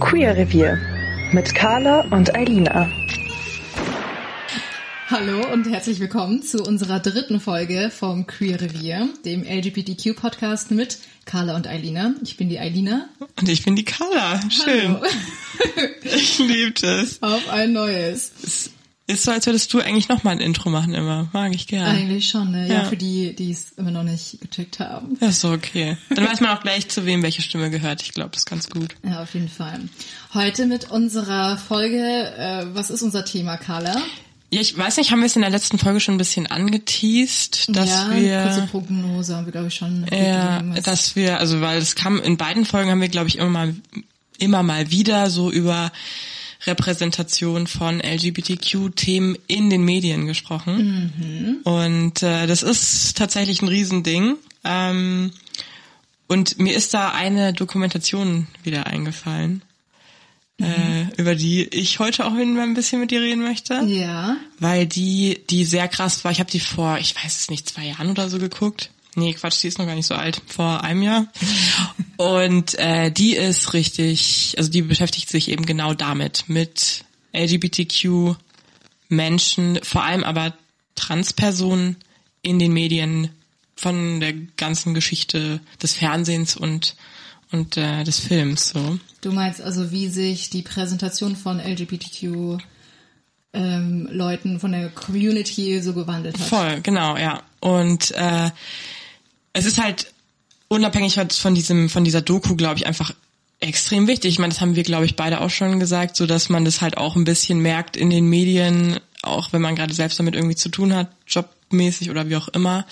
Queer Revier mit Carla und Eilina. Hallo und herzlich willkommen zu unserer dritten Folge vom Queer Revier, dem LGBTQ-Podcast mit Carla und Eilina. Ich bin die Eilina. Und ich bin die Carla. Schön. Hallo. Ich liebe das. Auf ein neues. Ist so, als würdest du eigentlich noch mal ein Intro machen immer. Mag ich gern. Eigentlich schon, ne? Ja, Ja. für die, die es immer noch nicht gecheckt haben. Ja, ist so okay. Dann weiß man auch gleich, zu wem welche Stimme gehört. Ich glaube, das ist ganz gut. Ja, auf jeden Fall. Heute mit unserer Folge, äh, was ist unser Thema, Carla? Ja, ich weiß nicht, haben wir es in der letzten Folge schon ein bisschen angeteased, dass ja, kurze wir Prognose haben wir, glaube ich, schon. ja, was- dass wir, also weil es kam in beiden Folgen haben wir, glaube ich, immer mal immer mal wieder so über Repräsentation von LGBTQ-Themen in den Medien gesprochen. Und äh, das ist tatsächlich ein Riesending. Ähm, und mir ist da eine Dokumentation wieder eingefallen, äh, über die ich heute auch mal ein bisschen mit dir reden möchte ja. weil die, die sehr krass war. Ich habe die vor, ich weiß es nicht, zwei Jahren oder so geguckt. Nee, Quatsch, die ist noch gar nicht so alt, vor einem Jahr. Und äh, die ist richtig, also die beschäftigt sich eben genau damit, mit LGBTQ Menschen, vor allem aber Transpersonen in den Medien von der ganzen Geschichte des Fernsehens und und äh, des Films so. Du meinst also, wie sich die Präsentation von LGBTQ ähm, Leuten von der Community so gewandelt hat. Voll, genau, ja. Und äh, es ist halt unabhängig von diesem, von dieser Doku, glaube ich, einfach extrem wichtig. Ich meine, das haben wir, glaube ich, beide auch schon gesagt, so dass man das halt auch ein bisschen merkt in den Medien, auch wenn man gerade selbst damit irgendwie zu tun hat, jobmäßig oder wie auch immer,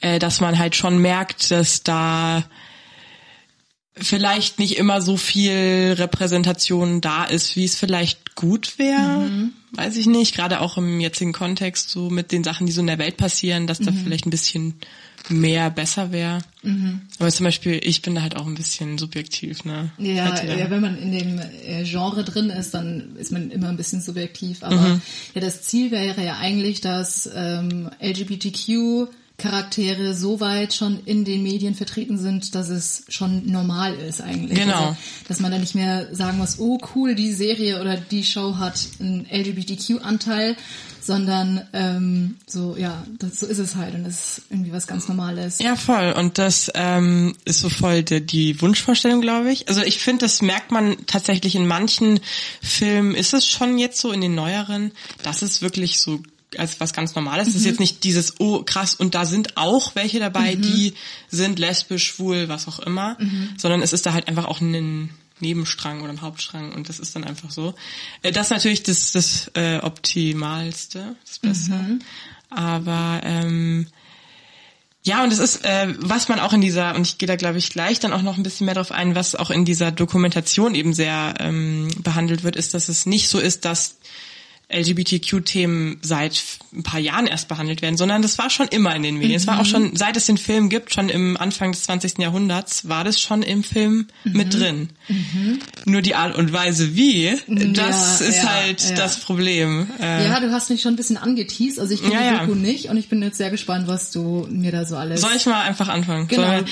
äh, dass man halt schon merkt, dass da vielleicht nicht immer so viel Repräsentation da ist, wie es vielleicht gut wäre. Weiß ich nicht. Gerade auch im jetzigen Kontext, so mit den Sachen, die so in der Welt passieren, dass da vielleicht ein bisschen mehr besser wäre. Aber zum Beispiel, ich bin da halt auch ein bisschen subjektiv, ne? Ja, Hätte- ja, wenn man in dem äh, Genre drin ist, dann ist man immer ein bisschen subjektiv. Aber ja, das Ziel wäre ja eigentlich, dass ähm, LGBTQ Charaktere so weit schon in den Medien vertreten sind, dass es schon normal ist eigentlich. Genau. Also, dass man dann nicht mehr sagen muss, oh cool, die Serie oder die Show hat einen LGBTQ-Anteil, sondern ähm, so, ja, das, so ist es halt und das ist irgendwie was ganz Normales. Ja, voll. Und das ähm, ist so voll die, die Wunschvorstellung, glaube ich. Also ich finde, das merkt man tatsächlich in manchen Filmen, ist es schon jetzt so in den neueren, dass es wirklich so als was ganz Normales. Es ist jetzt nicht dieses, oh krass, und da sind auch welche dabei, die sind lesbisch, schwul, was auch immer, sondern es ist da halt einfach auch ein Nebenstrang oder ein Hauptstrang und das ist dann einfach so. Äh, Das ist natürlich das, das äh, Optimalste, das Beste. Aber ähm, ja, und es ist, äh, was man auch in dieser, und ich gehe da glaube ich gleich dann auch noch ein bisschen mehr drauf ein, was auch in dieser Dokumentation eben sehr ähm, behandelt wird, ist, dass es nicht so ist, dass LGBTQ-Themen seit ein paar Jahren erst behandelt werden, sondern das war schon immer in den Medien. Es war auch schon, seit es den Film gibt, schon im Anfang des 20. Jahrhunderts, war das schon im Film mit drin. Nur die Art und Weise wie, das Ja, ist ja, halt ja. das Problem. Äh, Ja, du hast mich schon ein bisschen angeteased. Also ich kenne Ja, die ja. Doku nicht und ich bin jetzt sehr gespannt, was du mir da so alles. Soll ich mal einfach anfangen? Genau. Wir-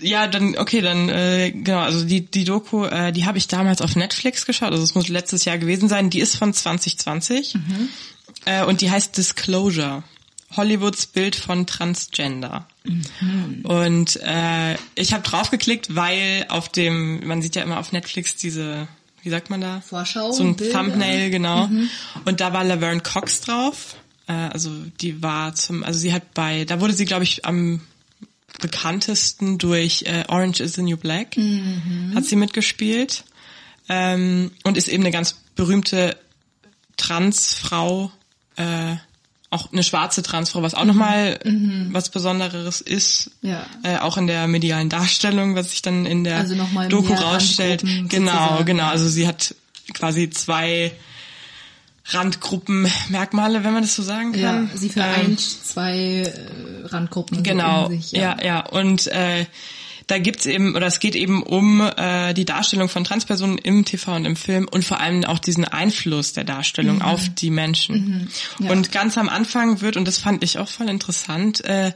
ja, dann okay, dann äh, genau. Also die die Doku, äh, die habe ich damals auf Netflix geschaut. Also es muss letztes Jahr gewesen sein. Die ist von 2020 äh, und die heißt Disclosure. Hollywoods Bild von Transgender. Und äh, ich habe draufgeklickt, weil auf dem, man sieht ja immer auf Netflix diese, wie sagt man da? Vorschau, So ein Bilder. Thumbnail, genau. Und da war Laverne Cox drauf. Äh, also die war zum, also sie hat bei, da wurde sie, glaube ich, am bekanntesten durch äh, Orange is the New Black. Hat sie mitgespielt. Ähm, und ist eben eine ganz berühmte Transfrau, äh, auch eine schwarze Transfrau, was auch mhm. nochmal mhm. was Besonderes ist. Ja. Äh, auch in der medialen Darstellung, was sich dann in der also Doku rausstellt. Genau, sozusagen. genau. Also sie hat quasi zwei Randgruppenmerkmale, wenn man das so sagen kann. Ja, sie vereint ähm, zwei äh, Randgruppen. Genau, sich, ja. ja, ja. Und äh, da gibt's eben, oder es geht eben um äh, die Darstellung von Transpersonen im TV und im Film und vor allem auch diesen Einfluss der Darstellung mhm. auf die Menschen. Mhm. Ja. Und ganz am Anfang wird, und das fand ich auch voll interessant, äh,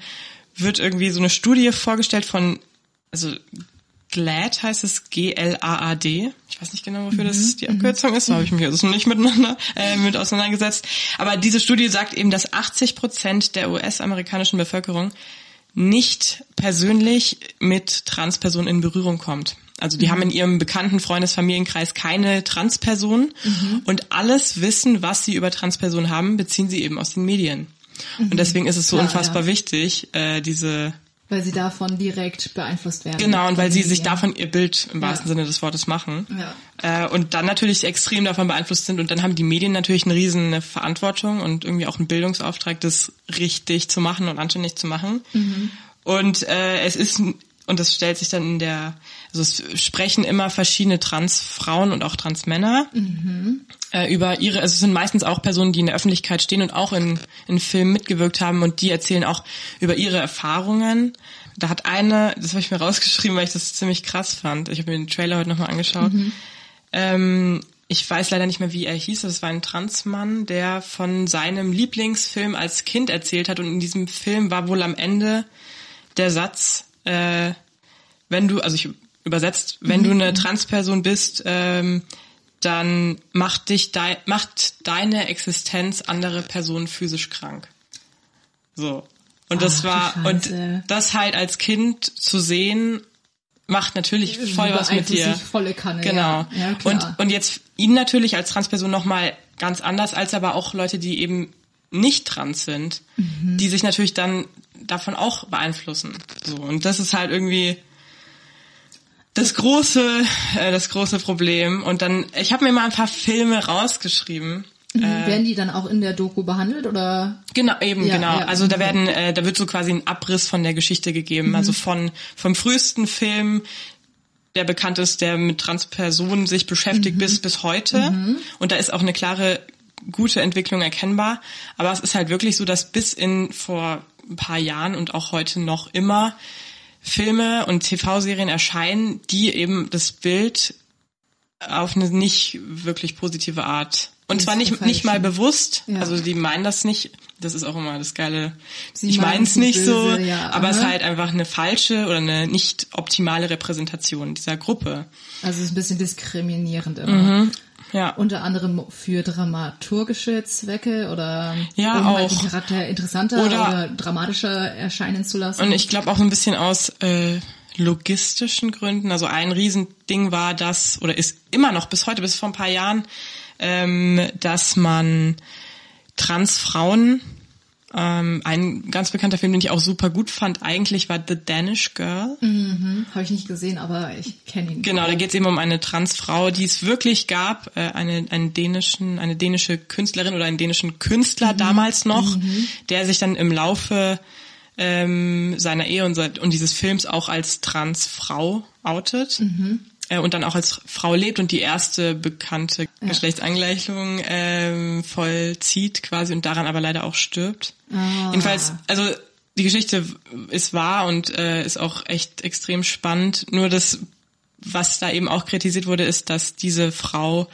wird irgendwie so eine Studie vorgestellt von, also GLAD heißt es G-L-A-A-D. Ich weiß nicht genau, wofür mhm. das die Abkürzung ist, da habe ich mich also nicht miteinander äh, mit auseinandergesetzt. Aber diese Studie sagt eben, dass 80 Prozent der US-amerikanischen Bevölkerung nicht persönlich mit Transpersonen in Berührung kommt. Also die mhm. haben in ihrem bekannten Freundesfamilienkreis keine Transpersonen mhm. und alles Wissen, was sie über Transpersonen haben, beziehen sie eben aus den Medien. Mhm. Und deswegen ist es so Klar, unfassbar ja. wichtig, äh, diese weil sie davon direkt beeinflusst werden. Genau, und weil sie sich davon ihr Bild im wahrsten ja. Sinne des Wortes machen. Ja. Äh, und dann natürlich extrem davon beeinflusst sind. Und dann haben die Medien natürlich eine riesen Verantwortung und irgendwie auch einen Bildungsauftrag, das richtig zu machen und anständig zu machen. Mhm. Und äh, es ist, und das stellt sich dann in der, also es sprechen immer verschiedene Transfrauen und auch Transmänner mhm. äh, über ihre, also es sind meistens auch Personen, die in der Öffentlichkeit stehen und auch in, in Filmen mitgewirkt haben und die erzählen auch über ihre Erfahrungen. Da hat eine, das habe ich mir rausgeschrieben, weil ich das ziemlich krass fand. Ich habe mir den Trailer heute nochmal angeschaut. Mhm. Ähm, ich weiß leider nicht mehr, wie er hieß. Das war ein Transmann, der von seinem Lieblingsfilm als Kind erzählt hat. Und in diesem Film war wohl am Ende der Satz, äh, wenn du, also ich übersetzt, wenn mhm. du eine Transperson bist, ähm, dann macht dich de macht deine Existenz andere Personen physisch krank. So. Und das Ach, war und das halt als Kind zu sehen macht natürlich voll was mit dir. Volle Kanne, genau. Ja. Ja, und und jetzt ihn natürlich als Transperson noch mal ganz anders als aber auch Leute, die eben nicht trans sind, mhm. die sich natürlich dann davon auch beeinflussen. So und das ist halt irgendwie das große, äh, das große Problem. Und dann, ich habe mir mal ein paar Filme rausgeschrieben. Mhm, äh, werden die dann auch in der Doku behandelt oder? Genau, eben ja, genau. Ja. Also da werden, äh, da wird so quasi ein Abriss von der Geschichte gegeben. Mhm. Also von vom frühesten Film, der bekannt ist, der mit Transpersonen sich beschäftigt mhm. bis bis heute. Mhm. Und da ist auch eine klare gute Entwicklung erkennbar. Aber es ist halt wirklich so, dass bis in vor ein paar Jahren und auch heute noch immer Filme und TV-Serien erscheinen, die eben das Bild auf eine nicht wirklich positive Art und zwar nicht nicht mal bewusst, ja. also die meinen das nicht. Das ist auch immer das geile. Sie ich meine es nicht böse, so, ja, aber es ist halt einfach eine falsche oder eine nicht optimale Repräsentation dieser Gruppe. Also es ist ein bisschen diskriminierend immer. Mhm. Ja. Unter anderem für dramaturgische Zwecke oder ja, um auch. Halt den Charakter interessanter oder, oder dramatischer erscheinen zu lassen. Und ich glaube auch ein bisschen aus äh, logistischen Gründen. Also ein Riesending war das, oder ist immer noch bis heute, bis vor ein paar Jahren, ähm, dass man Transfrauen ähm, ein ganz bekannter Film, den ich auch super gut fand, eigentlich war The Danish Girl. Mhm, Habe ich nicht gesehen, aber ich kenne ihn. Genau, da geht es eben um eine Transfrau, die es wirklich gab, äh, eine, einen dänischen, eine dänische Künstlerin oder einen dänischen Künstler mhm. damals noch, mhm. der sich dann im Laufe ähm, seiner Ehe und, und dieses Films auch als Transfrau outet. Mhm äh, und dann auch als Frau lebt und die erste bekannte ja. Geschlechtsangleichung ähm, vollzieht quasi und daran aber leider auch stirbt. Ah. Jedenfalls, also die Geschichte ist wahr und äh, ist auch echt extrem spannend. Nur das, was da eben auch kritisiert wurde, ist, dass diese Frau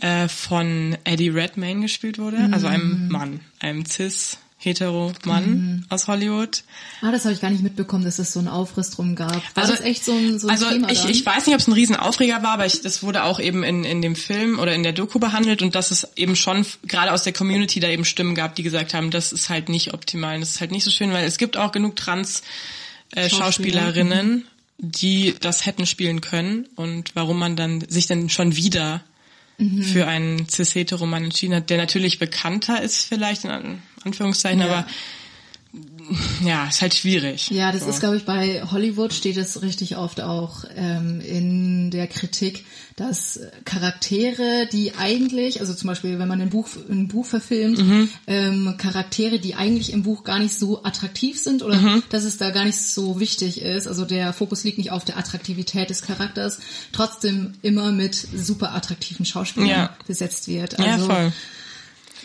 äh, von Eddie Redmayne gespielt wurde, also einem mhm. Mann, einem cis hetero Mann mhm. aus Hollywood. Ah, das habe ich gar nicht mitbekommen, dass es so einen Aufriss drum gab. War also das echt so ein, so ein also Thema ich, ich weiß nicht, ob es ein Riesenaufreger war, aber ich, das wurde auch eben in, in dem Film oder in der Doku behandelt und dass es eben schon gerade aus der Community da eben Stimmen gab, die gesagt haben, das ist halt nicht optimal, das ist halt nicht so schön, weil es gibt auch genug Trans äh, Schauspielerinnen, die das hätten spielen können und warum man dann sich dann schon wieder mhm. für einen cis-hetero Mann entschieden hat, der natürlich bekannter ist vielleicht, in Anführungszeichen, ja. aber ja, ist halt schwierig. Ja, das so. ist, glaube ich, bei Hollywood steht es richtig oft auch ähm, in der Kritik, dass Charaktere, die eigentlich, also zum Beispiel, wenn man ein Buch, ein Buch verfilmt, Mhm. ähm, Charaktere, die eigentlich im Buch gar nicht so attraktiv sind oder Mhm. dass es da gar nicht so wichtig ist, also der Fokus liegt nicht auf der Attraktivität des Charakters, trotzdem immer mit super attraktiven Schauspielern Ja. besetzt wird. Ja, Also, voll.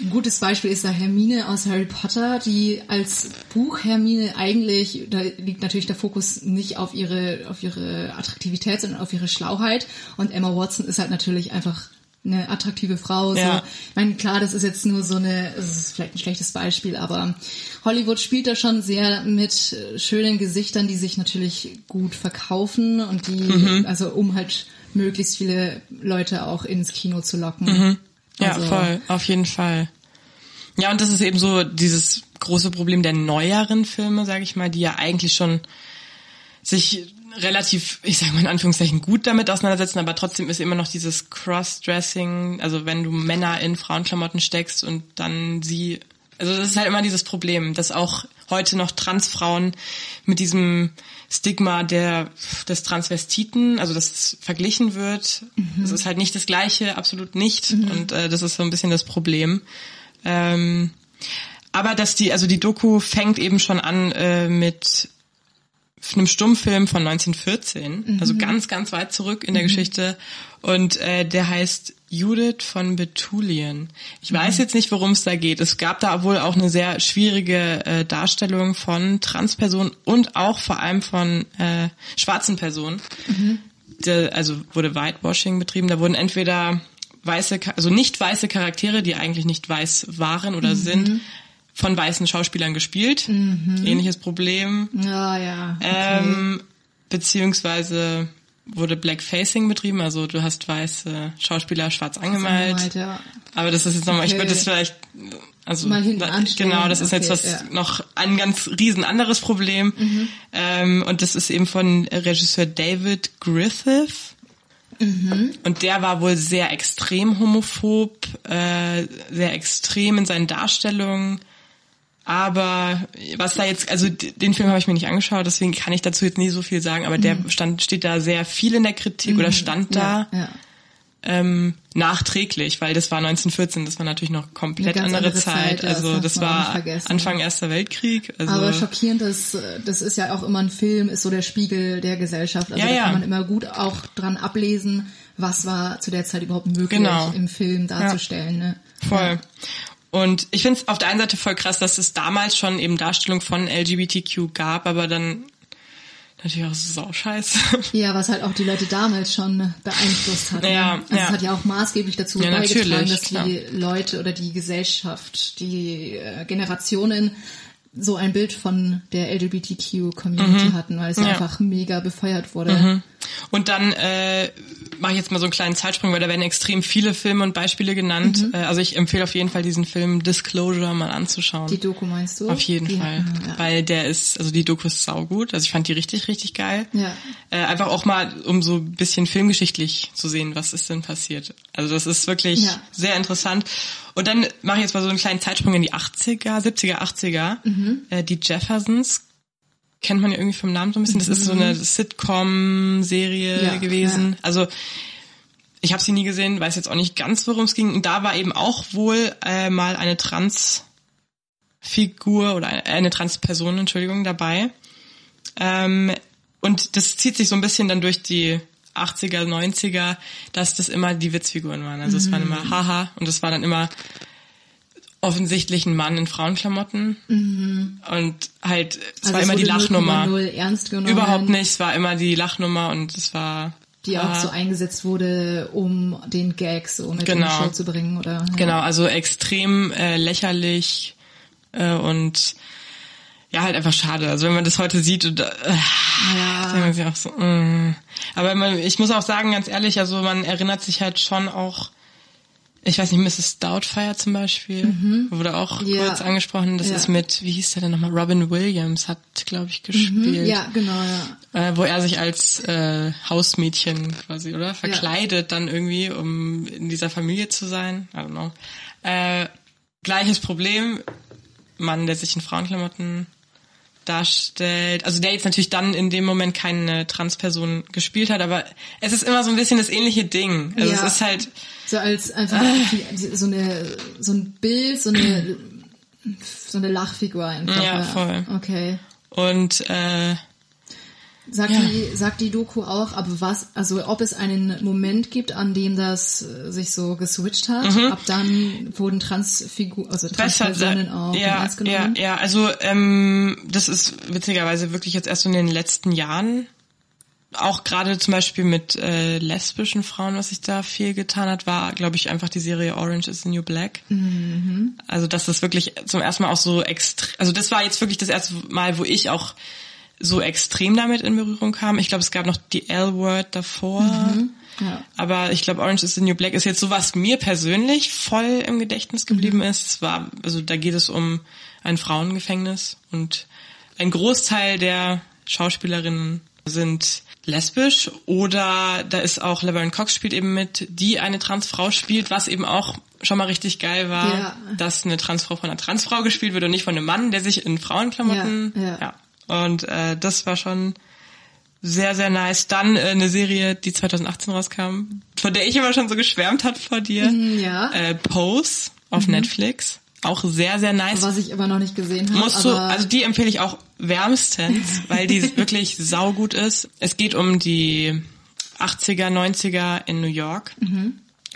Ein gutes Beispiel ist da Hermine aus Harry Potter, die als Buch Hermine eigentlich, da liegt natürlich der Fokus nicht auf ihre, auf ihre Attraktivität, sondern auf ihre Schlauheit. Und Emma Watson ist halt natürlich einfach eine attraktive Frau. So. Ja. Ich meine, klar, das ist jetzt nur so eine, es ist vielleicht ein schlechtes Beispiel, aber Hollywood spielt da schon sehr mit schönen Gesichtern, die sich natürlich gut verkaufen und die, Mhm. also um halt möglichst viele Leute auch ins Kino zu locken. Ja, Also- voll, auf jeden Fall. Ja, und das ist eben so dieses große Problem der neueren Filme, sage ich mal, die ja eigentlich schon sich relativ, ich sage mal in Anführungszeichen, gut damit auseinandersetzen, aber trotzdem ist immer noch dieses Cross-Dressing, also wenn du Männer in Frauenklamotten steckst und dann sie, also das ist halt immer dieses Problem, dass auch heute noch Transfrauen mit diesem Stigma der des Transvestiten, also das verglichen wird. Das ist halt nicht das Gleiche, absolut nicht. Und äh, das ist so ein bisschen das Problem. Ähm, aber dass die, also die Doku fängt eben schon an äh, mit einem Stummfilm von 1914, also ganz, ganz weit zurück in der Geschichte. Und äh, der heißt Judith von Betulien. Ich weiß jetzt nicht, worum es da geht. Es gab da wohl auch eine sehr schwierige äh, Darstellung von Transpersonen und auch vor allem von äh, schwarzen Personen. Der, also wurde Whitewashing betrieben. Da wurden entweder weiße, also nicht weiße Charaktere, die eigentlich nicht weiß waren oder sind, von weißen Schauspielern gespielt. Ähnliches Problem. Ja, ja. Ähm, beziehungsweise wurde Blackfacing betrieben, also du hast weiße Schauspieler schwarz angemalt. Angemalt, ja. Aber das ist jetzt nochmal, ich Okay. würde das vielleicht, also Mal hinten da- genau, das ist jetzt Okay, was ja. Mhm. noch ein ganz riesen anderes Problem. Ähm, und das ist eben von Regisseur David Griffith. Mhm. Und der war wohl sehr extrem homophob, äh, sehr extrem in seinen Darstellungen. Aber was da jetzt, also den Film habe ich mir nicht angeschaut, deswegen kann ich dazu jetzt nie so viel sagen, aber der stand, steht da sehr viel in der Kritik oder stand da Mhm. Ja, ja. ähm, nachträglich, weil das war 1914, das war natürlich noch komplett andere, andere Zeit. Zeit, das also das nicht war. Anfang Erster Weltkrieg. Also Aber schockierend ist, das ist ja auch immer ein Film, ist so der Spiegel der Gesellschaft. Also Ja, da kann man immer gut auch dran ablesen, was war zu der Zeit überhaupt möglich Genau. im Film darzustellen. Ne? Voll. Und ich finde es auf der einen Seite voll krass, dass es damals schon eben Darstellung von LGBTQ gab, aber dann natürlich auch sauscheiße. Ja, was halt auch die Leute damals schon beeinflusst hat. Ja, ne? also ja. Es hat ja auch maßgeblich dazu Ja, beigetragen, dass klar. die Leute oder die Gesellschaft, die äh, Generationen so ein Bild von der LGBTQ-Community hatten, weil es Mhm. Ja. einfach mega befeuert wurde. Und dann äh, mache ich jetzt mal so einen kleinen Zeitsprung, weil da werden extrem viele Filme und Beispiele genannt. Mhm. Äh, also ich empfehle auf jeden Fall diesen Film Disclosure mal anzuschauen. Die Doku meinst du? Auf jeden die, Fall. Ja. Weil der ist, also die Doku ist saugut. Also ich fand die richtig, richtig geil. Ja. Äh, einfach auch mal, um so ein bisschen filmgeschichtlich zu sehen, was ist denn passiert. Also das ist wirklich Ja. sehr interessant. Und dann mache ich jetzt mal so einen kleinen Zeitsprung in die 80er, 70er, 80er. Mhm. Äh, die Jeffersons kennt man ja irgendwie vom Namen so ein bisschen. Das ist so eine Sitcom-Serie Mhm. Ja, gewesen. ja. Also ich habe sie nie gesehen, weiß jetzt auch nicht ganz, worum es ging. Und da war eben auch wohl äh, mal eine Transfigur oder eine, eine Transperson, Entschuldigung, dabei. Ähm, und das zieht sich so ein bisschen dann durch die 80er, 90er, dass das immer die Witzfiguren waren. Also es waren immer Haha und es war dann immer offensichtlich ein Mann in Frauenklamotten und halt es Also war es immer die Lachnummer. 0,0 ernst genommen. Überhaupt nicht, es war immer die Lachnummer und es war Die auch so eingesetzt wurde, um den Gag so mit Genau. in die Show zu bringen, oder? Ja. Genau, also extrem äh, lächerlich äh, und ja, halt einfach schade. Also wenn man das heute sieht, und, äh, denkt man sich auch so, mm. aber man, ich muss auch sagen, ganz ehrlich, also man erinnert sich halt schon auch, ich weiß nicht, Mrs. Doubtfire zum Beispiel, wurde auch Mhm. Ja. kurz angesprochen. Das Ja. ist mit, wie hieß der denn nochmal? Robin Williams hat, glaube ich, gespielt. Mhm. Ja, genau, ja. Äh, wo er sich als äh, Hausmädchen quasi, oder? Verkleidet dann irgendwie, um in dieser Familie zu sein. I don't know. Äh, gleiches Problem. Mann, der sich in Frauenklamotten darstellt, also der jetzt natürlich dann in dem Moment keine Transperson gespielt hat, aber es ist immer so ein bisschen das ähnliche Ding. Also Ja. es ist halt, So als einfach die, so eine so ein Bild, so eine so eine Lachfigur einfach. Ja, voll. Okay. und äh, Sagt Ja. die sagt die Doku auch, aber was also ob es einen Moment gibt, an dem das sich so geswitcht hat, ab dann wurden Transfigur also besser, Transpersonen auch ja, ernst ja, genommen. ja, also ähm, das ist witzigerweise wirklich jetzt erst so in den letzten Jahren auch gerade zum Beispiel mit äh, lesbischen Frauen, was sich da viel getan hat, war, glaube ich, einfach die Serie Orange is the New Black. Also dass das wirklich zum ersten Mal auch so extrem, also das war jetzt wirklich das erste Mal, wo ich auch so extrem damit in Berührung kam. Ich glaube, es gab noch die L-Word davor. Ja. Aber ich glaube, Orange is the New Black ist jetzt so, was mir persönlich voll im Gedächtnis geblieben ist. Es war, also da geht es um ein Frauengefängnis und ein Großteil der Schauspielerinnen sind lesbisch oder da ist auch Laverne Cox spielt eben mit, die eine Transfrau spielt, was eben auch schon mal richtig geil war, Ja. dass eine Transfrau von einer Transfrau gespielt wird und nicht von einem Mann, der sich in Frauenklamotten, Ja, ja. Und äh, das war schon sehr, sehr nice. Dann äh, eine Serie, die 2018 rauskam, von der ich immer schon so geschwärmt hat vor dir. ja. Äh, Pose auf Netflix. Auch sehr, sehr nice. Was ich aber noch nicht gesehen habe. Musst du, also die empfehle ich auch wärmstens, weil die wirklich saugut ist. Es geht um die 80er, 90er in New York.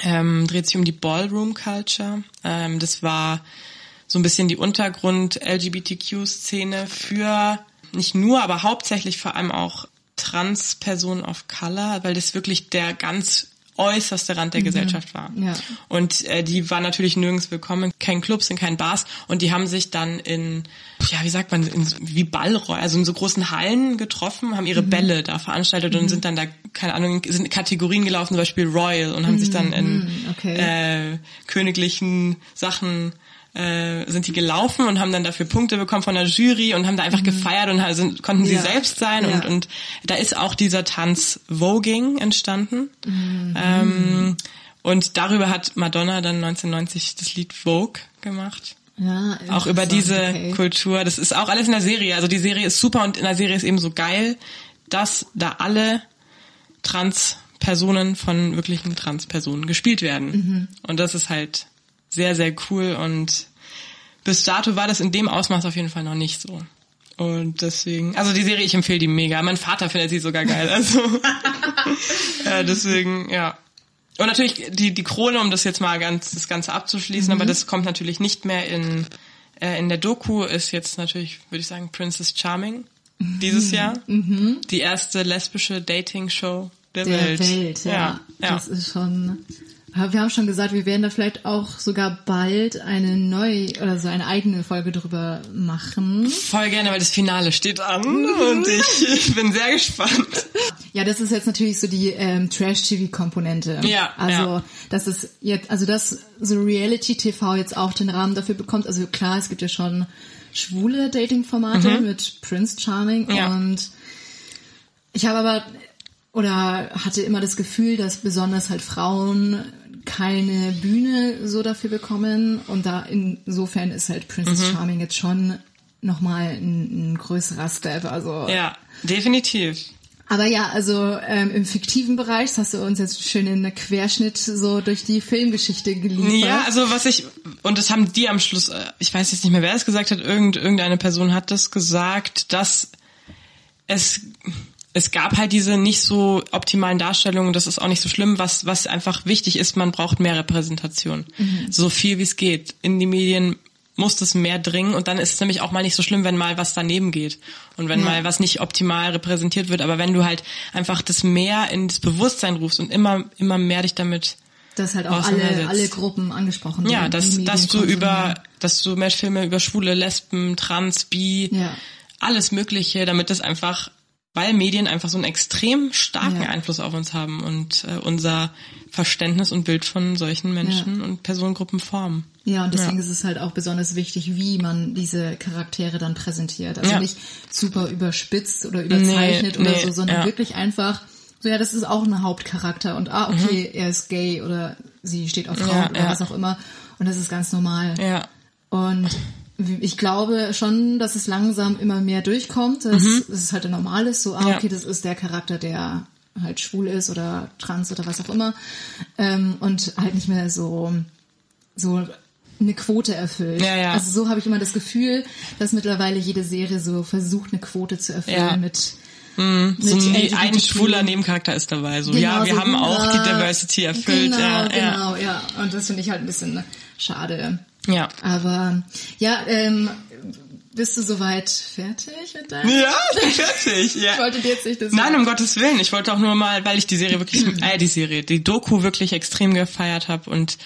Ähm, dreht sich um die Ballroom Culture. Ähm, das war so ein bisschen die Untergrund-LGBTQ-Szene für nicht nur, aber hauptsächlich vor allem auch Trans-Personen of Color, weil das wirklich der ganz äußerste Rand der Gesellschaft war. Ja. Und äh, die waren natürlich nirgends willkommen, in keinen Clubs, in keinen Bars. Und die haben sich dann in, ja, wie sagt man, in, wie Ballräume, also in so großen Hallen getroffen, haben ihre Bälle da veranstaltet und sind dann da, keine Ahnung, sind in Kategorien gelaufen, zum Beispiel Royal und haben sich dann in okay. äh, königlichen Sachen äh, sind die gelaufen und haben dann dafür Punkte bekommen von der Jury und haben da einfach gefeiert und sind, konnten sie Ja. selbst sein Ja. und, und da ist auch dieser Tanz Voging entstanden. Mhm. Ähm, und darüber hat Madonna dann 1990 das Lied Vogue gemacht. ja, Auch über diese okay. Kultur. Das ist auch alles in der Serie. Also die Serie ist super und in der Serie ist eben so geil, dass da alle Trans-Personen von wirklichen Trans-Personen gespielt werden. Mhm. Und das ist halt sehr, sehr cool und bis dato war das in dem Ausmaß auf jeden Fall noch nicht so. Und deswegen, also die Serie, ich empfehle die mega. Mein Vater findet sie sogar geil. Also äh, deswegen, ja. Und natürlich die, die Krone, um das jetzt mal ganz, das Ganze abzuschließen, aber das kommt natürlich nicht mehr in, äh, in der Doku, ist jetzt natürlich, würde ich sagen, Princess Charming dieses Jahr. Die erste lesbische Dating-Show der, der Welt. Welt, ja. ja. Das ist schon. Wir haben schon gesagt, wir werden da vielleicht auch sogar bald eine neue oder so eine eigene Folge drüber machen. Voll gerne, weil das Finale steht an Mhm. und ich, ich bin sehr gespannt. Ja, das ist jetzt natürlich so die ähm, Trash-TV-Komponente. Ja, Also, ja. das ist jetzt, also dass so Reality-TV jetzt auch den Rahmen dafür bekommt. Also klar, es gibt ja schon schwule Dating-Formate mit Prince Charming Mhm. Ja. und ich habe aber oder hatte immer das Gefühl, dass besonders halt Frauen keine Bühne so dafür bekommen und da insofern ist halt Princess Mhm. Charming jetzt schon nochmal ein, ein größerer Step. Also Ja, definitiv. aber ja, also ähm, im fiktiven Bereich, das hast du uns jetzt schön in der Querschnitt so durch die Filmgeschichte geliefert. Ja, also was ich, und das haben die am Schluss, äh, ich weiß jetzt nicht mehr, wer es gesagt hat, irgend, irgendeine Person hat das gesagt, dass es, es gab halt diese nicht so optimalen Darstellungen, das ist auch nicht so schlimm, was, was einfach wichtig ist, man braucht mehr Repräsentation. So viel wie es geht. In die Medien muss das mehr dringen und dann ist es nämlich auch mal nicht so schlimm, wenn mal was daneben geht und wenn Ja. mal was nicht optimal repräsentiert wird, aber wenn du halt einfach das mehr ins Bewusstsein rufst und immer, immer mehr dich damit dass halt auch alle, alle Gruppen angesprochen werden. ja, dass, dass du über, dass du mehr Filme über Schwule, Lesben, Trans, Bi, Ja. alles Mögliche, damit das einfach, weil Medien einfach so einen extrem starken Ja. Einfluss auf uns haben und äh, unser Verständnis und Bild von solchen Menschen und Personengruppen formen. Ja, und deswegen Ja. ist es halt auch besonders wichtig, wie man diese Charaktere dann präsentiert. Also Ja. nicht super überspitzt oder überzeichnet Nee, oder nee, so, sondern ja. wirklich einfach, so ja, das ist auch ein Hauptcharakter und ah, okay, er ist gay oder sie steht auf Frauen Mhm. Ja, oder ja. was auch immer und das ist ganz normal. Ja, Und ich glaube schon, dass es langsam immer mehr durchkommt, dass, dass es halt normal ist, so, ah, Ja. okay, das ist der Charakter, der halt schwul ist oder trans oder was auch immer ähm, und halt nicht mehr so so eine Quote erfüllt. Ja, ja. Also so habe ich immer das Gefühl, dass mittlerweile jede Serie so versucht, eine Quote zu erfüllen Ja. mit So ein, ein schwuler Nebencharakter ist dabei. So, Genau, ja, wir so haben auch die. Diversity erfüllt. Genau, ja, genau, ja. Und das finde ich halt ein bisschen schade. Ja. Aber ja, ähm, bist du soweit fertig mit deinem? Ja, ich bin fertig. Ja. Ich wollte dir jetzt nicht das Nein, um Gottes Willen. Ich wollte auch nur mal, weil ich die Serie wirklich, äh, die Serie, die Doku wirklich extrem gefeiert habe und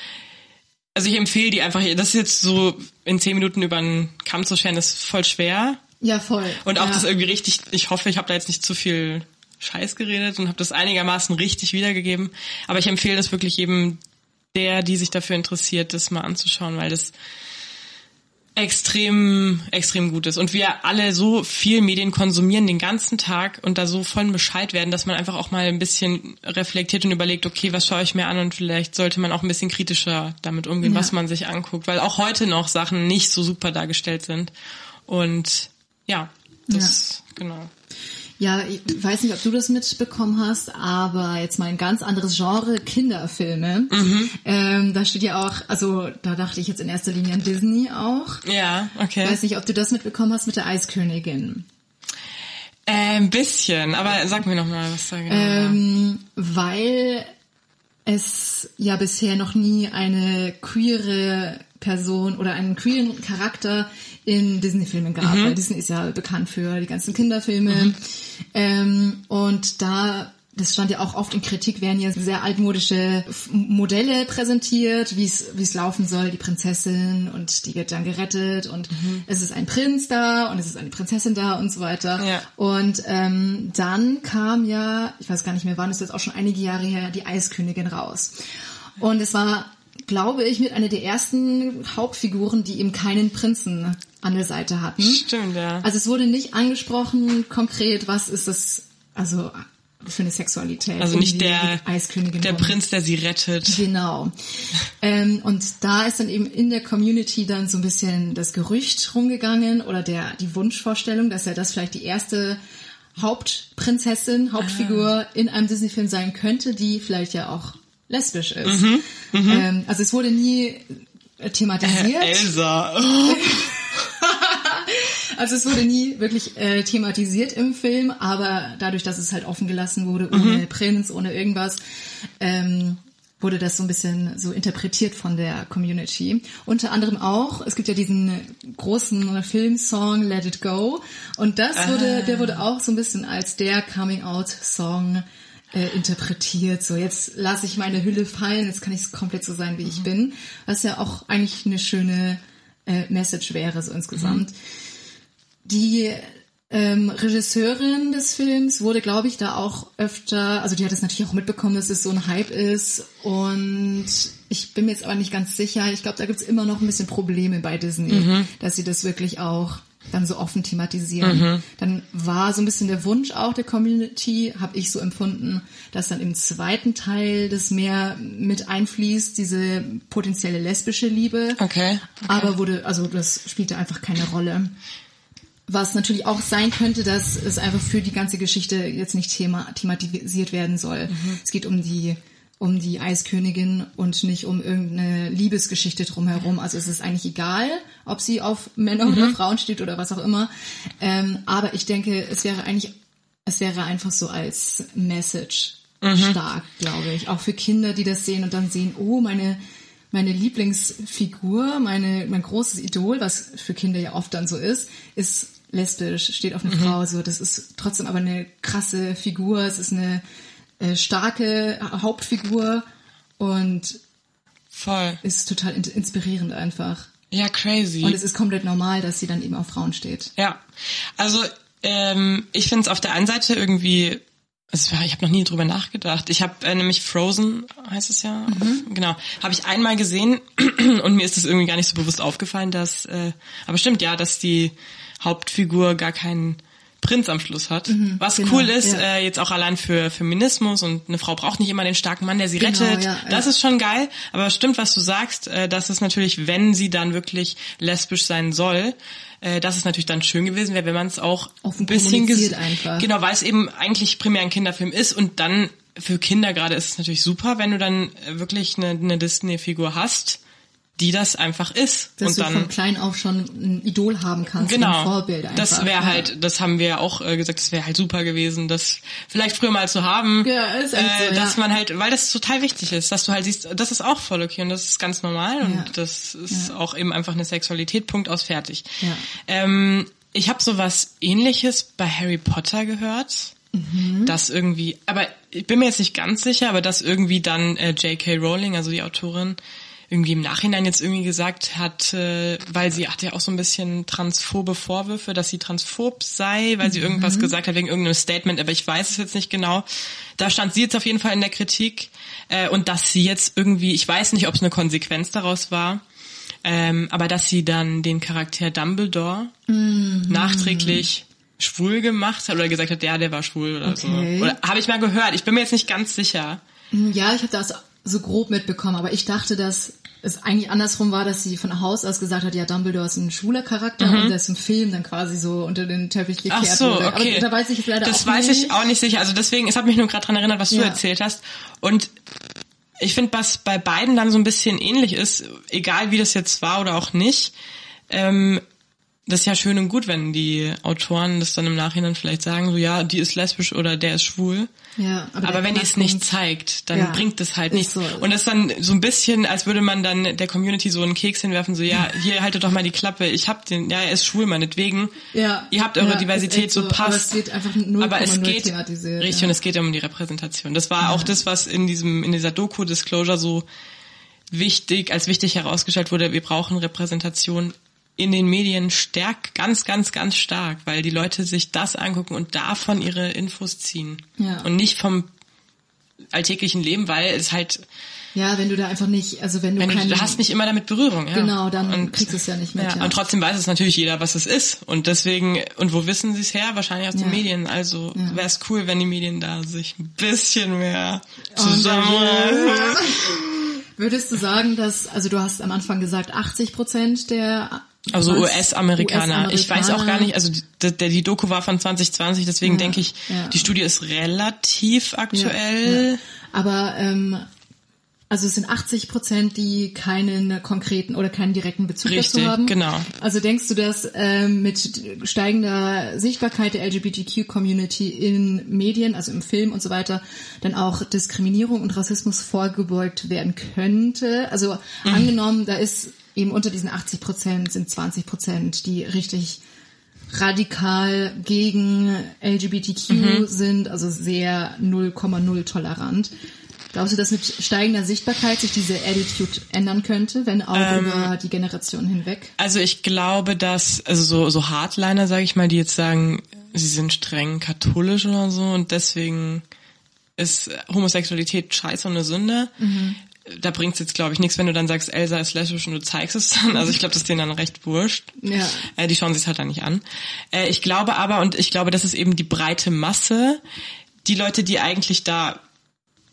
also ich empfehle die einfach. Das ist jetzt so in zehn Minuten über einen Kamm zu scheren, ist voll schwer. Ja, voll. Und auch ja. das irgendwie richtig, ich hoffe, ich habe da jetzt nicht zu viel Scheiß geredet und habe das einigermaßen richtig wiedergegeben. Aber ich empfehle das wirklich jedem, der, die sich dafür interessiert, das mal anzuschauen, weil das extrem, extrem gut ist. Und wir alle so viel Medien konsumieren den ganzen Tag und da so voll Bescheid werden, dass man einfach auch mal ein bisschen reflektiert und überlegt, okay, was schaue ich mir an und vielleicht sollte man auch ein bisschen kritischer damit umgehen, Ja. was man sich anguckt, weil auch heute noch Sachen nicht so super dargestellt sind. Und ja, das, genau. Ja, ich weiß nicht, ob du das mitbekommen hast, aber jetzt mal ein ganz anderes Genre, Kinderfilme. Mhm. Ähm, da steht ja auch, also da dachte ich jetzt in erster Linie an Disney auch. Ja, okay. Weiß nicht, ob du das mitbekommen hast mit der Eiskönigin. Äh, ein bisschen, aber sag mir noch mal, was da genau. Ähm, weil es ja bisher noch nie eine queere Person oder einen queeren Charakter in Disney-Filmen gab. Weil Disney ist ja bekannt für die ganzen Kinderfilme. Ähm, und da, das stand ja auch oft in Kritik, werden ja sehr altmodische Modelle präsentiert, wie es laufen soll, die Prinzessin und die wird dann gerettet und es ist ein Prinz da und es ist eine Prinzessin da und so weiter. Ja. Und ähm, dann kam ja, ich weiß gar nicht mehr wann, ist jetzt auch schon einige Jahre her, die Eiskönigin raus. Und es war, glaube ich, mit einer der ersten Hauptfiguren, die eben keinen Prinzen an der Seite hatten. Stimmt, ja. Also es wurde nicht angesprochen konkret, was ist das, also für eine Sexualität. Also nicht der, Eiskönigin der. Prinz, der sie rettet. Genau. Ähm, und da ist dann eben in der Community dann so ein bisschen das Gerücht rumgegangen oder der die Wunschvorstellung, dass ja das vielleicht die erste Hauptprinzessin, Hauptfigur in einem Disney-Film sein könnte, die vielleicht ja auch lesbisch ist. Ähm, also es wurde nie äh, thematisiert. Elsa. Also es wurde nie wirklich äh, thematisiert im Film, aber dadurch, dass es halt offen gelassen wurde, ohne Prinz, ohne irgendwas, ähm, wurde das so ein bisschen so interpretiert von der Community. Unter anderem auch, es gibt ja diesen großen Filmsong Let It Go und das wurde, der wurde auch so ein bisschen als der Coming-out-Song äh, interpretiert. So, jetzt lasse ich meine Hülle fallen, jetzt kann ich komplett so sein, wie ich bin. Was ja auch eigentlich eine schöne äh, Message wäre, so insgesamt. Die ähm, Regisseurin des Films wurde, glaube ich, da auch öfter, also die hat es natürlich auch mitbekommen, dass es so ein Hype ist. Und ich bin mir jetzt aber nicht ganz sicher. Ich glaube, da gibt es immer noch ein bisschen Probleme bei Disney, dass sie das wirklich auch dann so offen thematisieren. Dann war so ein bisschen der Wunsch auch der Community, habe ich so empfunden, dass dann im zweiten Teil das mehr mit einfließt, diese potenzielle lesbische Liebe. Okay, okay. Aber wurde, also das spielte einfach keine Rolle. Was natürlich auch sein könnte, dass es einfach für die ganze Geschichte jetzt nicht thema, thematisiert werden soll. Es geht um die um die Eiskönigin und nicht um irgendeine Liebesgeschichte drumherum. Also es ist eigentlich egal, ob sie auf Männer oder Frauen steht oder was auch immer. Ähm, aber ich denke, es wäre eigentlich, es wäre einfach so als Message stark, glaube ich. Auch für Kinder, die das sehen und dann sehen, oh, meine meine Lieblingsfigur, meine, mein großes Idol, was für Kinder ja oft dann so ist, ist lesbisch, steht auf eine Frau, so, das ist trotzdem aber eine krasse Figur, es ist eine äh, starke Hauptfigur und Voll. ist total in inspirierend einfach. Ja, crazy. Und es ist komplett normal, dass sie dann eben auf Frauen steht. Ja, also ähm, ich finde es auf der einen Seite irgendwie, war, ich habe noch nie drüber nachgedacht. Ich habe äh, nämlich Frozen, heißt es ja, auf, genau, habe ich einmal gesehen und mir ist es irgendwie gar nicht so bewusst aufgefallen, dass, äh, aber stimmt ja, dass die Hauptfigur gar keinen Prinz am Schluss hat. was genau, cool ist, ja. äh, jetzt auch allein für Feminismus und eine Frau braucht nicht immer den starken Mann, der sie Genau, rettet. ja, das ja. ist schon geil. Aber stimmt, was du sagst, äh, dass es natürlich, wenn sie dann wirklich lesbisch sein soll, äh, dass es natürlich dann schön gewesen wäre, wenn man es auch ein bisschen kommuniziert ges- einfach. Genau, weil es eben eigentlich primär ein Kinderfilm ist und dann für Kinder gerade ist es natürlich super, wenn du dann wirklich eine, eine Disney-Figur hast, die das einfach ist. Dass und du dann von klein auf schon ein Idol haben kannst, ein Genau. Vorbild einfach. das wäre ja. halt, das haben wir auch äh, gesagt, das wäre halt super gewesen, das vielleicht früher mal zu haben. Ja, ist echt äh, so, dass ja. man halt, weil das total wichtig ist, dass du halt siehst, das ist auch voll okay und das ist ganz normal und Ja. das ist auch eben einfach eine Sexualität, Punkt aus fertig. Ja. Ähm, ich habe sowas ähnliches bei Harry Potter gehört. Mhm. Das irgendwie, aber ich bin mir jetzt nicht ganz sicher, aber dass irgendwie dann äh, J.K. Rowling, also die Autorin, irgendwie im Nachhinein jetzt irgendwie gesagt hat, äh, weil sie hat ja auch so ein bisschen transphobe Vorwürfe, dass sie transphob sei, weil sie irgendwas gesagt hat wegen irgendeinem Statement, aber ich weiß es jetzt nicht genau. Da stand sie jetzt auf jeden Fall in der Kritik äh, und dass sie jetzt irgendwie, ich weiß nicht, ob es eine Konsequenz daraus war, ähm, aber dass sie dann den Charakter Dumbledore nachträglich schwul gemacht hat oder gesagt hat, ja, der war schwul oder Okay. so. Oder habe ich mal gehört. Ich bin mir jetzt nicht ganz sicher. Ja, ich habe das so grob mitbekommen, aber ich dachte, dass es eigentlich andersrum war, dass sie von Haus aus gesagt hat, ja, Dumbledore ist ein schwuler Charakter und das im Film dann quasi so unter den Teppich gekehrt Mhm. Ach so, wurde. okay. Aber da weiß ich leider das auch weiß nicht. ich auch nicht sicher. Also deswegen, es hat mich nur gerade dran erinnert, was du Ja. erzählt hast. Und ich finde, was bei beiden dann so ein bisschen ähnlich ist, egal wie das jetzt war oder auch nicht, ähm, das ist ja schön und gut, wenn die Autoren das dann im Nachhinein vielleicht sagen, so ja, die ist lesbisch oder der ist schwul. Ja, aber Aber, wenn die es nicht zeigt, dann Ja, bringt es halt nichts. so. Und das ist dann so ein bisschen, als würde man dann der Community so einen Keks hinwerfen, so ja, hier haltet doch mal die Klappe, ich hab den, ja, er ist schwul meinetwegen. Ja, Ihr habt eure ja, Diversität so echt passt. Aber es wird einfach 0,0 Aber es geht richtig ja. und es geht um die Repräsentation. Das war auch das, was in diesem in dieser Doku Disclosure so wichtig als wichtig herausgestellt wurde. Wir brauchen Repräsentation in den Medien stark, ganz, ganz, ganz stark, weil die Leute sich das angucken und davon ihre Infos ziehen Ja. und nicht vom alltäglichen Leben, weil es halt, Ja, wenn du da einfach nicht, also wenn du wenn keine, du hast nicht immer damit Berührung. Ja. Genau, dann und, kriegst du es ja nicht mit, Ja, ja. Und trotzdem weiß es natürlich jeder, was es ist. Und deswegen, und wo wissen sie es her? Wahrscheinlich aus Ja. den Medien. Also wäre es cool, wenn die Medien da sich ein bisschen mehr Engagieren. zusammen... Würdest du sagen, dass, also du hast am Anfang gesagt, 80 Prozent der Also? US-Amerikaner. ich weiß auch gar nicht, also die, die, die Doku war von 2020, deswegen Ja, denke ich, ja. die Studie ist relativ aktuell. ja. Aber ähm, also es sind 80 Prozent, die keinen konkreten oder keinen direkten Bezug Richtig, dazu haben. genau. Also denkst du, dass ähm, mit steigender Sichtbarkeit der LGBTQ-Community in Medien, also im Film und so weiter, dann auch Diskriminierung und Rassismus vorgebeugt werden könnte? Also Mhm. angenommen, da ist eben unter diesen 80 Prozent sind 20 Prozent, die richtig radikal gegen LGBTQ Mhm. sind, also sehr 0,0 tolerant. Glaubst du, dass mit steigender Sichtbarkeit sich diese Attitude ändern könnte, wenn auch Ähm, über die Generation hinweg? Also ich glaube, dass, also so, so Hardliner, sage ich mal, die jetzt sagen, sie sind streng katholisch oder so und deswegen ist Homosexualität scheiße und eine Sünde. Da bringt's jetzt, glaube ich, nichts, wenn du dann sagst, Elsa ist lesbisch und du zeigst es dann. Also ich glaube, das ist denen dann recht wurscht. Ja. Äh, die schauen sich halt dann nicht an. Äh, ich glaube aber, und ich glaube, das ist eben die breite Masse, die Leute, die eigentlich da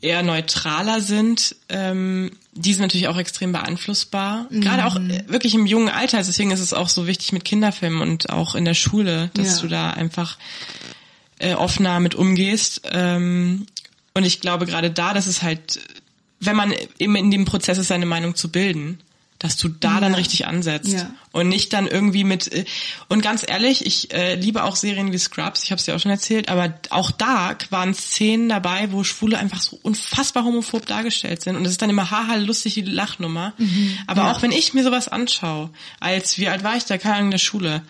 eher neutraler sind, ähm, die sind natürlich auch extrem beeinflussbar. Gerade auch äh, wirklich im jungen Alter. Deswegen ist es auch so wichtig mit Kinderfilmen und auch in der Schule, dass Ja. du da einfach äh, offener mit umgehst. Ähm, und ich glaube gerade da, dass es halt, wenn man eben in dem Prozess ist, seine Meinung zu bilden, dass du da dann richtig ansetzt Ja. und nicht dann irgendwie mit äh, und ganz ehrlich, ich äh, liebe auch Serien wie Scrubs, ich habe es ja auch schon erzählt, aber auch da waren Szenen dabei, wo Schwule einfach so unfassbar homophob dargestellt sind und es ist dann immer haha lustig die Lachnummer. Aber auch wenn ich mir sowas anschaue, als wie alt war ich da, keine Ahnung, in der Schule,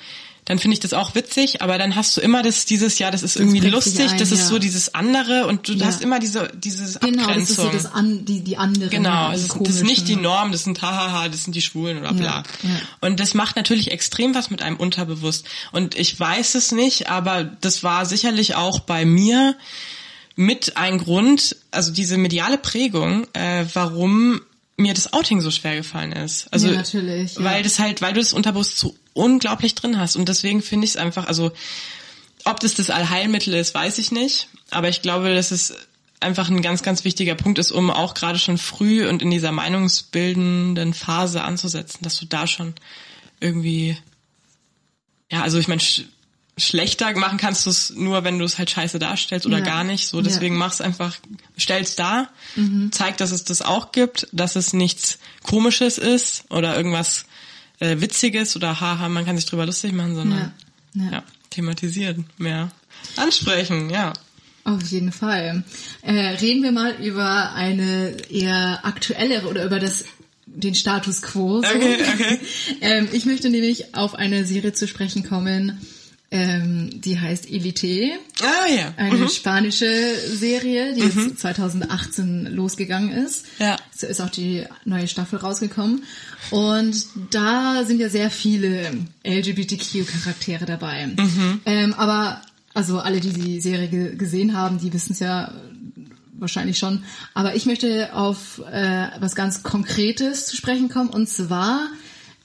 dann finde ich das auch witzig, aber dann hast du immer das dieses ja, das ist irgendwie sich lustig, ein, das ist ja. so dieses andere und du Ja. hast immer diese dieses Genau, das ist so Abgrenzung. das an, die, die anderen. Genau, die es ist, das ist nicht die. Norm, das sind hahaha, das sind die Schwulen oder bla. Ja. Und das macht natürlich extrem was mit einem unterbewusst. Und ich weiß es nicht, aber das war sicherlich auch bei mir mit ein Grund, also diese mediale Prägung, äh, warum mir das Outing so schwer gefallen ist. Also Ja, natürlich, ja. weil das halt, weil du das unterbewusst so unglaublich drin hast und deswegen finde ich es einfach, also ob das das Allheilmittel ist, weiß ich nicht. Aber ich glaube, dass es einfach ein ganz, ganz wichtiger Punkt ist, um auch gerade schon früh und in dieser meinungsbildenden Phase anzusetzen, dass du da schon irgendwie, ja, also ich meine, schlechter machen kannst du es nur, wenn du es halt scheiße darstellst oder Ja. gar nicht. So, deswegen Ja. mach's einfach, stell's dar, Mhm. zeig, dass es das auch gibt, dass es nichts Komisches ist oder irgendwas äh, Witziges oder haha, man kann sich drüber lustig machen, sondern Ja. ja, Ja. thematisieren, mehr ansprechen, ja. Auf jeden Fall. Äh, reden wir mal über eine eher aktuellere oder über das den Status quo. So. Okay, okay. ähm, ich möchte nämlich auf eine Serie zu sprechen kommen, ähm, die heißt Elite. Ah ja. Eine spanische Serie, die jetzt 2018 losgegangen ist. Ja. So ist auch die neue Staffel rausgekommen. Und da sind ja sehr viele LGBTQ-Charaktere dabei. Ähm, aber, also alle, die die Serie ge gesehen haben, die wissen es ja wahrscheinlich schon. Aber ich möchte auf äh, was ganz Konkretes zu sprechen kommen. Und zwar,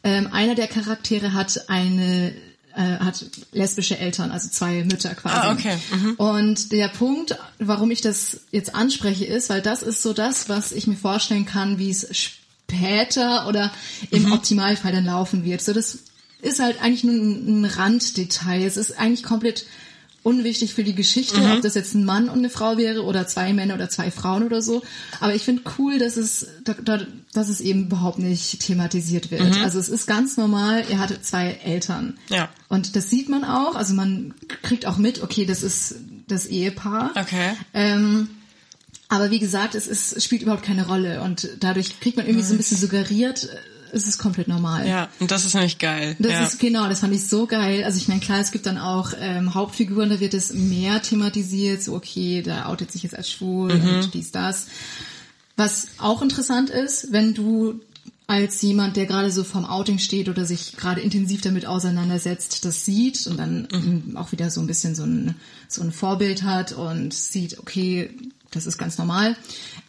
ähm, einer der Charaktere hat eine äh, hat lesbische Eltern, also zwei Mütter quasi. Ah, okay. Und der Punkt, warum ich das jetzt anspreche, ist, weil das ist so das, was ich mir vorstellen kann, wie es später oder im Optimalfall dann laufen wird. So, das ist halt eigentlich nur ein, ein Randdetail. Es ist eigentlich komplett unwichtig für die Geschichte, ob das jetzt ein Mann und eine Frau wäre oder zwei Männer oder zwei Frauen oder so. Aber ich finde cool, dass es, da, da, dass es eben überhaupt nicht thematisiert wird. Also es ist ganz normal, er hatte zwei Eltern. Ja. Und das sieht man auch, also man kriegt auch mit, okay, das ist das Ehepaar. Okay. Ähm, aber wie gesagt, es, ist, es spielt überhaupt keine Rolle und dadurch kriegt man irgendwie so ein bisschen suggeriert, es ist komplett normal. Ja, und das ist nämlich geil. Das ja. ist genau, das fand ich so geil. Also ich meine, klar, es gibt dann auch ähm, Hauptfiguren, da wird es mehr thematisiert, so okay, da outet sich jetzt als schwul und dies, das. Was auch interessant ist, wenn du als jemand, der gerade so vom Outing steht oder sich gerade intensiv damit auseinandersetzt, das sieht und dann ähm, auch wieder so ein bisschen so ein, so ein Vorbild hat und sieht, okay, das ist ganz normal.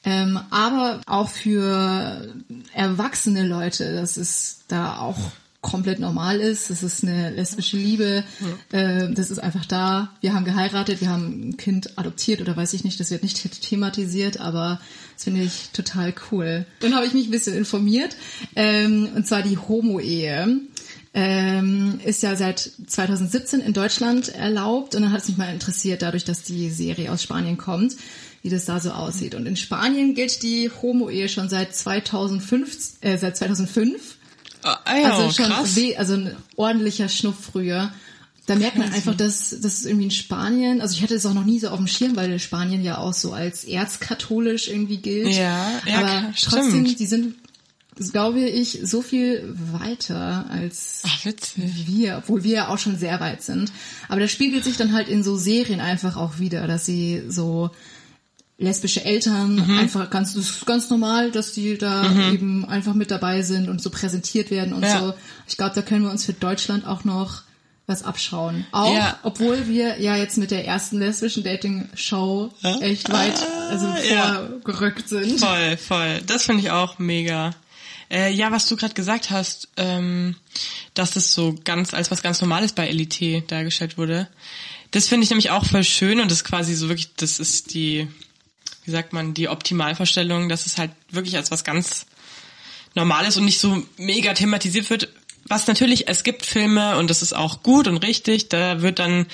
Ähm, aber auch für erwachsene Leute, das ist da auch komplett normal ist. Das ist eine lesbische Liebe. Äh, das ist einfach da. Wir haben geheiratet, wir haben ein Kind adoptiert oder weiß ich nicht. Das wird nicht thematisiert, aber das finde ich total cool. Dann habe ich mich ein bisschen informiert. Ähm, und zwar die Homo-Ehe. Ähm, ist ja seit 2017 in Deutschland erlaubt und dann hat es mich mal interessiert, dadurch, dass die Serie aus Spanien kommt, wie das da so aussieht. Und in Spanien gilt die Homo-Ehe schon seit 2005, äh, seit 2005 Ah, ja, also schon krass. weh, also ein ordentlicher Schnuff früher. Da merkt man einfach, dass das irgendwie in Spanien, also ich hatte es auch noch nie so auf dem Schirm, weil Spanien ja auch so als erzkatholisch irgendwie gilt. Ja, ja, aber trotzdem, stimmt. die sind, glaube ich, so viel weiter als Ach, wir, obwohl wir ja auch schon sehr weit sind. Aber das spiegelt sich dann halt in so Serien einfach auch wieder, dass sie so lesbische Eltern Mhm. einfach ganz das ist ganz normal, dass die da eben einfach mit dabei sind und so präsentiert werden und Ja. so. Ich glaube, da können wir uns für Deutschland auch noch was abschauen. Auch Ja. obwohl wir ja jetzt mit der ersten lesbischen Dating-Show echt weit also ja. vorgerückt sind. Voll, voll. Das finde ich auch mega. Äh, ja, was du gerade gesagt hast, ähm, dass das so ganz als was ganz Normales bei Elite dargestellt wurde. Das finde ich nämlich auch voll schön und das ist quasi so wirklich, das ist die, wie sagt man, die Optimalvorstellung, dass es halt wirklich als was ganz Normales und nicht so mega thematisiert wird. Was natürlich, es gibt Filme und das ist auch gut und richtig, da wird dann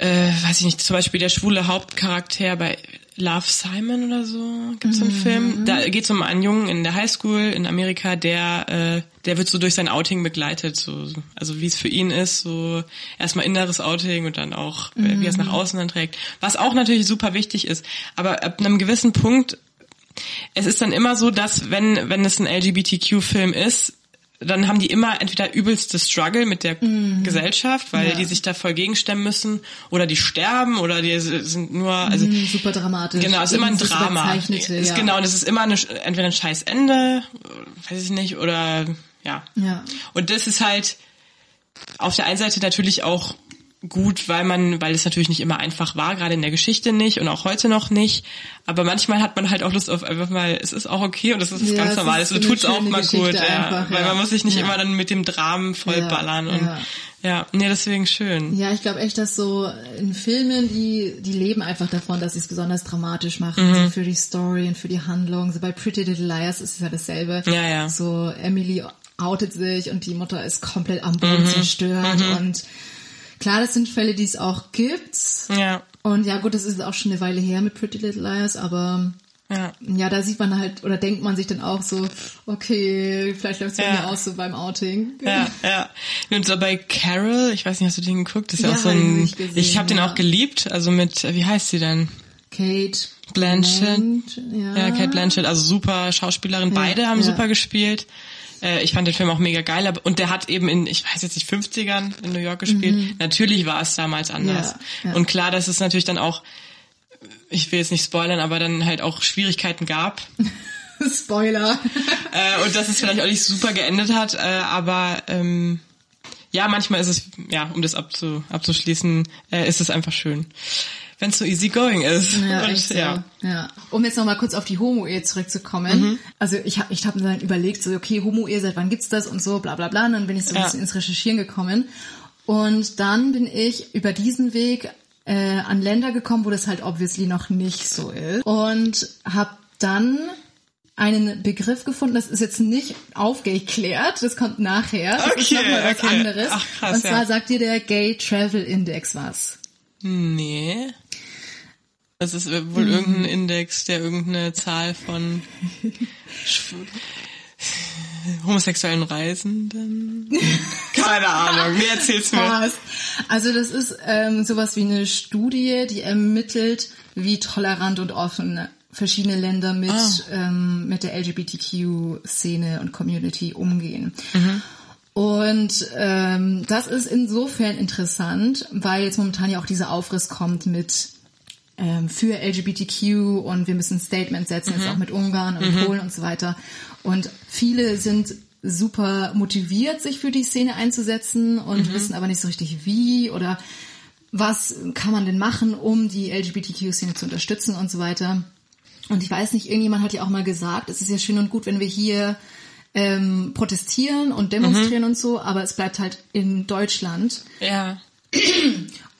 äh, weiß ich nicht, zum Beispiel der schwule Hauptcharakter bei Love Simon oder so, gibt's einen Film. Da geht's um einen Jungen in der Highschool in Amerika, der äh, der wird so durch sein Outing begleitet, so so- also wie es für ihn ist, so erstmal inneres Outing und dann auch äh, wie er es nach außen dann trägt. Was auch natürlich super wichtig ist, aber ab einem gewissen Punkt es ist dann immer so, dass wenn wenn es ein LGBTQ-Film ist, dann haben die immer entweder übelste Struggle mit der Gesellschaft, weil Ja. die sich da voll gegenstemmen müssen, oder die sterben, oder die sind nur, also Mhm, super dramatisch. genau, es ist immer ein Drama. ist ja. Genau, und es ist immer eine, entweder ein scheiß Ende, weiß ich nicht, oder ja. Ja. Und das ist halt auf der einen Seite natürlich auch gut, weil man, weil es natürlich nicht immer einfach war, gerade in der Geschichte nicht und auch heute noch nicht. Aber manchmal hat man halt auch Lust auf einfach mal, es ist auch okay und es ist Ja, ganz es ist und eine tut's auch mal Geschichte gut, ja. einfach, Weil ja. man muss sich nicht Ja. immer dann mit dem Dramen vollballern Ja, und ja. ja, nee, deswegen schön. Ja, ich glaube echt, dass so in Filmen, die, die leben einfach davon, dass sie es besonders dramatisch machen, Mhm. so für die Story und für die Handlung. So bei Pretty Little Liars ist es ja dasselbe. Ja, ja. So Emily outet sich und die Mutter ist komplett am Mhm. Boden zerstört und klar, das sind Fälle, die es auch gibt. Ja, Und ja, gut, das ist auch schon eine Weile her mit Pretty Little Liars, aber ja. ja, da sieht man halt, oder denkt man sich dann auch so, okay, vielleicht läuft es Ja. mir aus so beim Outing. Ja, ja. Und so bei Carol, ich weiß nicht, hast du den geguckt? Das ist ja, Ja, auch so ich ein, nicht gesehen, ich habe den ja. auch geliebt, also mit, wie heißt sie denn? Kate Blanchett. Blanch- ja. Ja, Kate Blanchett, also super Schauspielerin. Beide haben super gespielt. Äh, Ich fand den Film auch mega geil, aber und der hat eben in, ich weiß jetzt nicht, 50ern in New York gespielt. Natürlich war es damals anders. Mhm. Ja, ja. Und klar, dass es natürlich dann auch, ich will jetzt nicht spoilern, aber dann halt auch Schwierigkeiten gab. Spoiler. äh, und dass es vielleicht auch nicht super geendet hat, äh, aber ähm, ja, manchmal ist es, ja, um das abzu, abzuschließen, äh, ist es einfach schön. Wenn es so easy going ist. Ja, und, echt so. ja. ja. Um jetzt noch mal kurz auf die Homo-Ehe zurückzukommen. Mhm. Also ich habe ich hab mir dann überlegt, so okay, Homo-Ehe, seit wann gibt's das und so, bla bla bla. Und dann bin ich so ein Ja. bisschen ins Recherchieren gekommen. Und dann bin ich über diesen Weg äh, an Länder gekommen, wo das halt obviously noch nicht so ist. Und habe dann einen Begriff gefunden, das ist jetzt nicht aufgeklärt, das kommt nachher. Das ist Okay, nochmal was okay. anderes. Ach, krass, und zwar ja. sagt dir der Gay Travel Index was. Nee. Das ist wohl Mhm. irgendein Index, der irgendeine Zahl von homosexuellen Reisenden. Keine Ahnung. Nee, erzähl's mir. Also das ist ähm, sowas wie eine Studie, die ermittelt, wie tolerant und offen verschiedene Länder mit, Ah. ähm, mit der LGBTQ-Szene und Community umgehen. Mhm. Und ähm, das ist insofern interessant, weil jetzt momentan ja auch dieser Aufriss kommt mit ähm, für LGBTQ und wir müssen ein Statement setzen, Mhm. jetzt auch mit Ungarn und Polen und so weiter. Und viele sind super motiviert, sich für die Szene einzusetzen und Mhm. wissen aber nicht so richtig wie oder was kann man denn machen, um die LGBTQ-Szene zu unterstützen und so weiter. Und ich weiß nicht, irgendjemand hat ja auch mal gesagt, es ist ja schön und gut, wenn wir hier ähm, protestieren und demonstrieren und so, aber es bleibt halt in Deutschland. Ja.